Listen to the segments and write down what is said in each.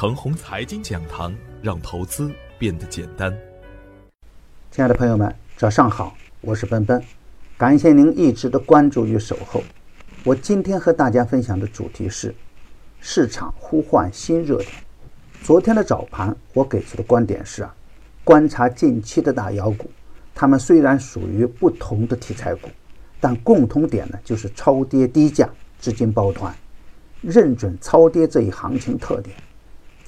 程红财经讲堂，让投资变得简单。亲爱的朋友们，早上好，我是奔奔，感谢您一直的关注与守候。我今天和大家分享的主题是市场呼唤新热点。昨天的早盘，我给出的观点是啊，观察近期的大妖股，它们虽然属于不同的题材股，但共同点呢就是超跌低价，资金抱团。认准超跌这一行情特点，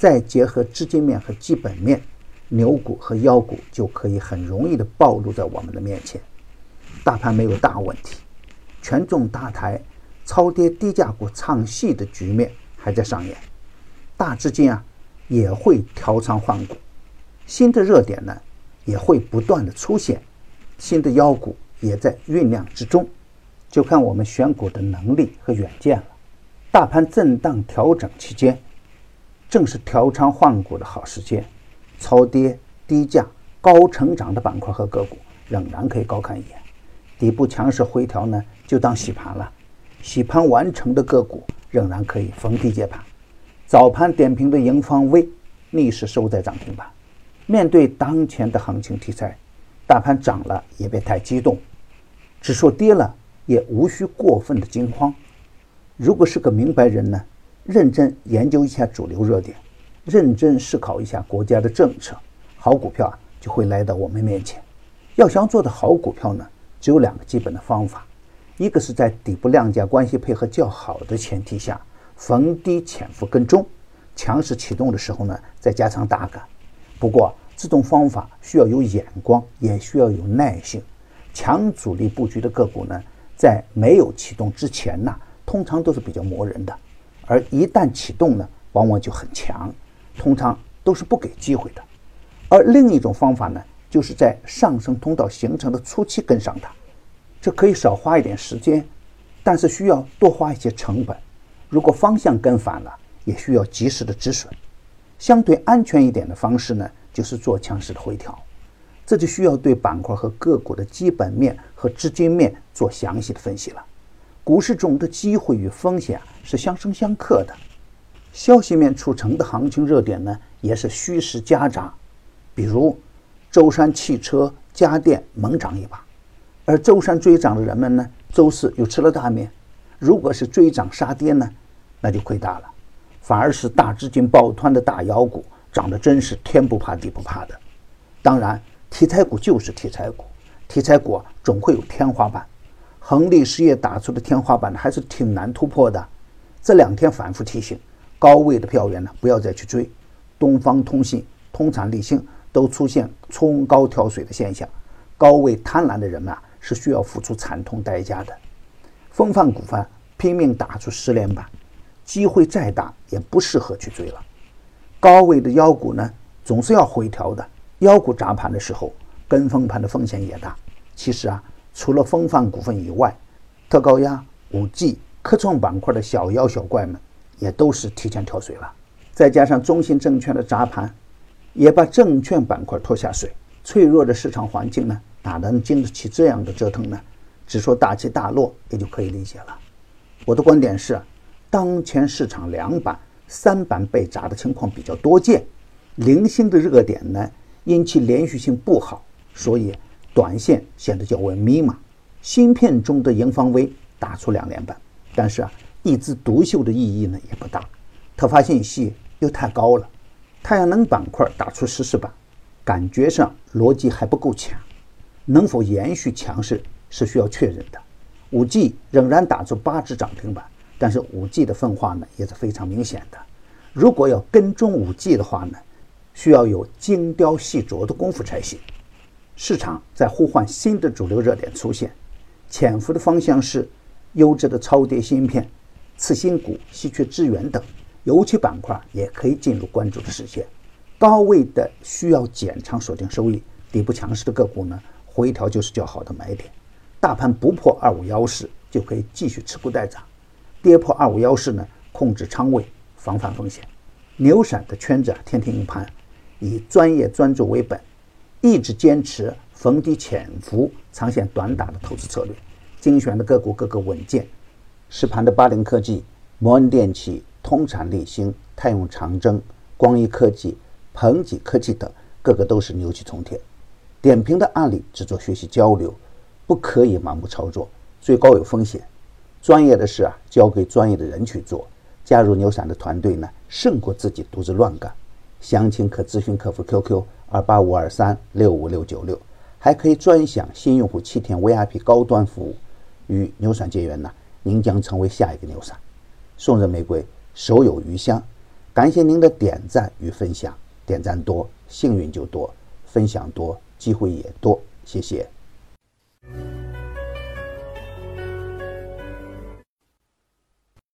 再结合资金面和基本面，牛股和妖股就可以很容易的暴露在我们的面前。大盘没有大问题，权重大台、超跌低价股唱戏的局面还在上演，大资金啊也会调仓换股，新的热点呢也会不断的出现，新的妖股也在酝酿之中，就看我们选股的能力和远见了。大盘震荡调整期间，正是调仓换股的好时间。超跌、低价、高成长的板块和个股仍然可以高看一眼。底部强势回调呢，就当洗盘了。洗盘完成的个股仍然可以逢低接盘。早盘点评的盈方微逆势收在涨停板。面对当前的行情题材，大盘涨了也别太激动，指数跌了也无需过分的惊慌。如果是个明白人呢，认真研究一下主流热点，认真思考一下国家的政策，好股票啊就会来到我们面前。要想做的好股票呢，只有两个基本的方法：一个是在底部量价关系配合较好的前提下，逢低潜伏跟踪，强势启动的时候呢，再加仓打杆。不过这种方法需要有眼光，也需要有耐性。强主力布局的个股呢，在没有启动之前呢。通常都是比较磨人的，而一旦启动呢，往往就很强，通常都是不给机会的。而另一种方法呢，就是在上升通道形成的初期跟上它，这可以少花一点时间，但是需要多花一些成本。如果方向跟反了，也需要及时的止损。相对安全一点的方式呢，就是做强势的回调，这就需要对板块和个股的基本面和资金面做详细的分析了。股市中的机会与风险是相生相克的，消息面促成的行情热点呢，也是虚实夹杂。比如，舟山汽车、家电猛涨一把，而舟山追涨的人们呢，周四又吃了大面。如果是追涨杀跌呢，那就亏大了。反而是大资金抱团的大妖股，涨得真是天不怕地不怕的。当然，题材股就是题材股，题材股总会有天花板。恒力实业打出的天花板还是挺难突破的。这两天反复提醒，高位的票源呢，不要再去追。东方通信、通产力星都出现冲高跳水的现象，高位贪婪的人们啊，是需要付出惨痛代价的。风范股份拼命打出十连板，机会再大也不适合去追了。高位的妖股呢，总是要回调的。妖股砸盘的时候，跟风盘的风险也大。其实啊。除了风范股份以外，特高压、五 G、科创板块的小妖小怪们也都是提前跳水了。再加上中信证券的砸盘，也把证券板块拖下水。脆弱的市场环境呢，哪能经得起这样的折腾呢？只说大起大落也就可以理解了。我的观点是，当前市场两板、三板被砸的情况比较多见，零星的热点呢，因其连续性不好，所以。短线显得较为迷茫。芯片中的盈方微打出两连板，但是啊，一枝独秀的意义呢也不大。特发信息又太高了。太阳能板块打出十四板，感觉上逻辑还不够强。能否延续强势是需要确认的。五 G 仍然打出八只涨停板，但是五 G 的分化呢也是非常明显的。如果要跟踪五 G 的话呢，需要有精雕细琢的功夫才行。市场在呼唤新的主流热点出现，潜伏的方向是优质的超跌芯片、次新股、稀缺资源等，油气板块也可以进入关注的视线。高位的需要减仓锁定收益，底部强势的个股呢，回调就是较好的买点。大盘不破二五幺四就可以继续持股待涨，跌破二五幺四呢，控制仓位，防范风险。牛散的圈子啊，天天硬盘，以专业专注为本。一直坚持逢低潜伏、长线短打的投资策略，精选的个股个个稳健。实盘的八零科技、摩恩电器、通产力星、泰永长征、光一科技、鹏吉科技等，个个都是牛气冲天。点评的案例只做学习交流，不可以盲目操作，最高有风险。专业的事啊，交给专业的人去做。加入牛散的团队呢，胜过自己独自乱干。详情可咨询客服 QQ 二八五二三六五六九六，还可以专享新用户七天 VIP 高端服务。与牛散结缘呢，您将成为下一个牛散。送人玫瑰，手有余香。感谢您的点赞与分享，点赞多，幸运就多；分享多，机会也多。谢谢。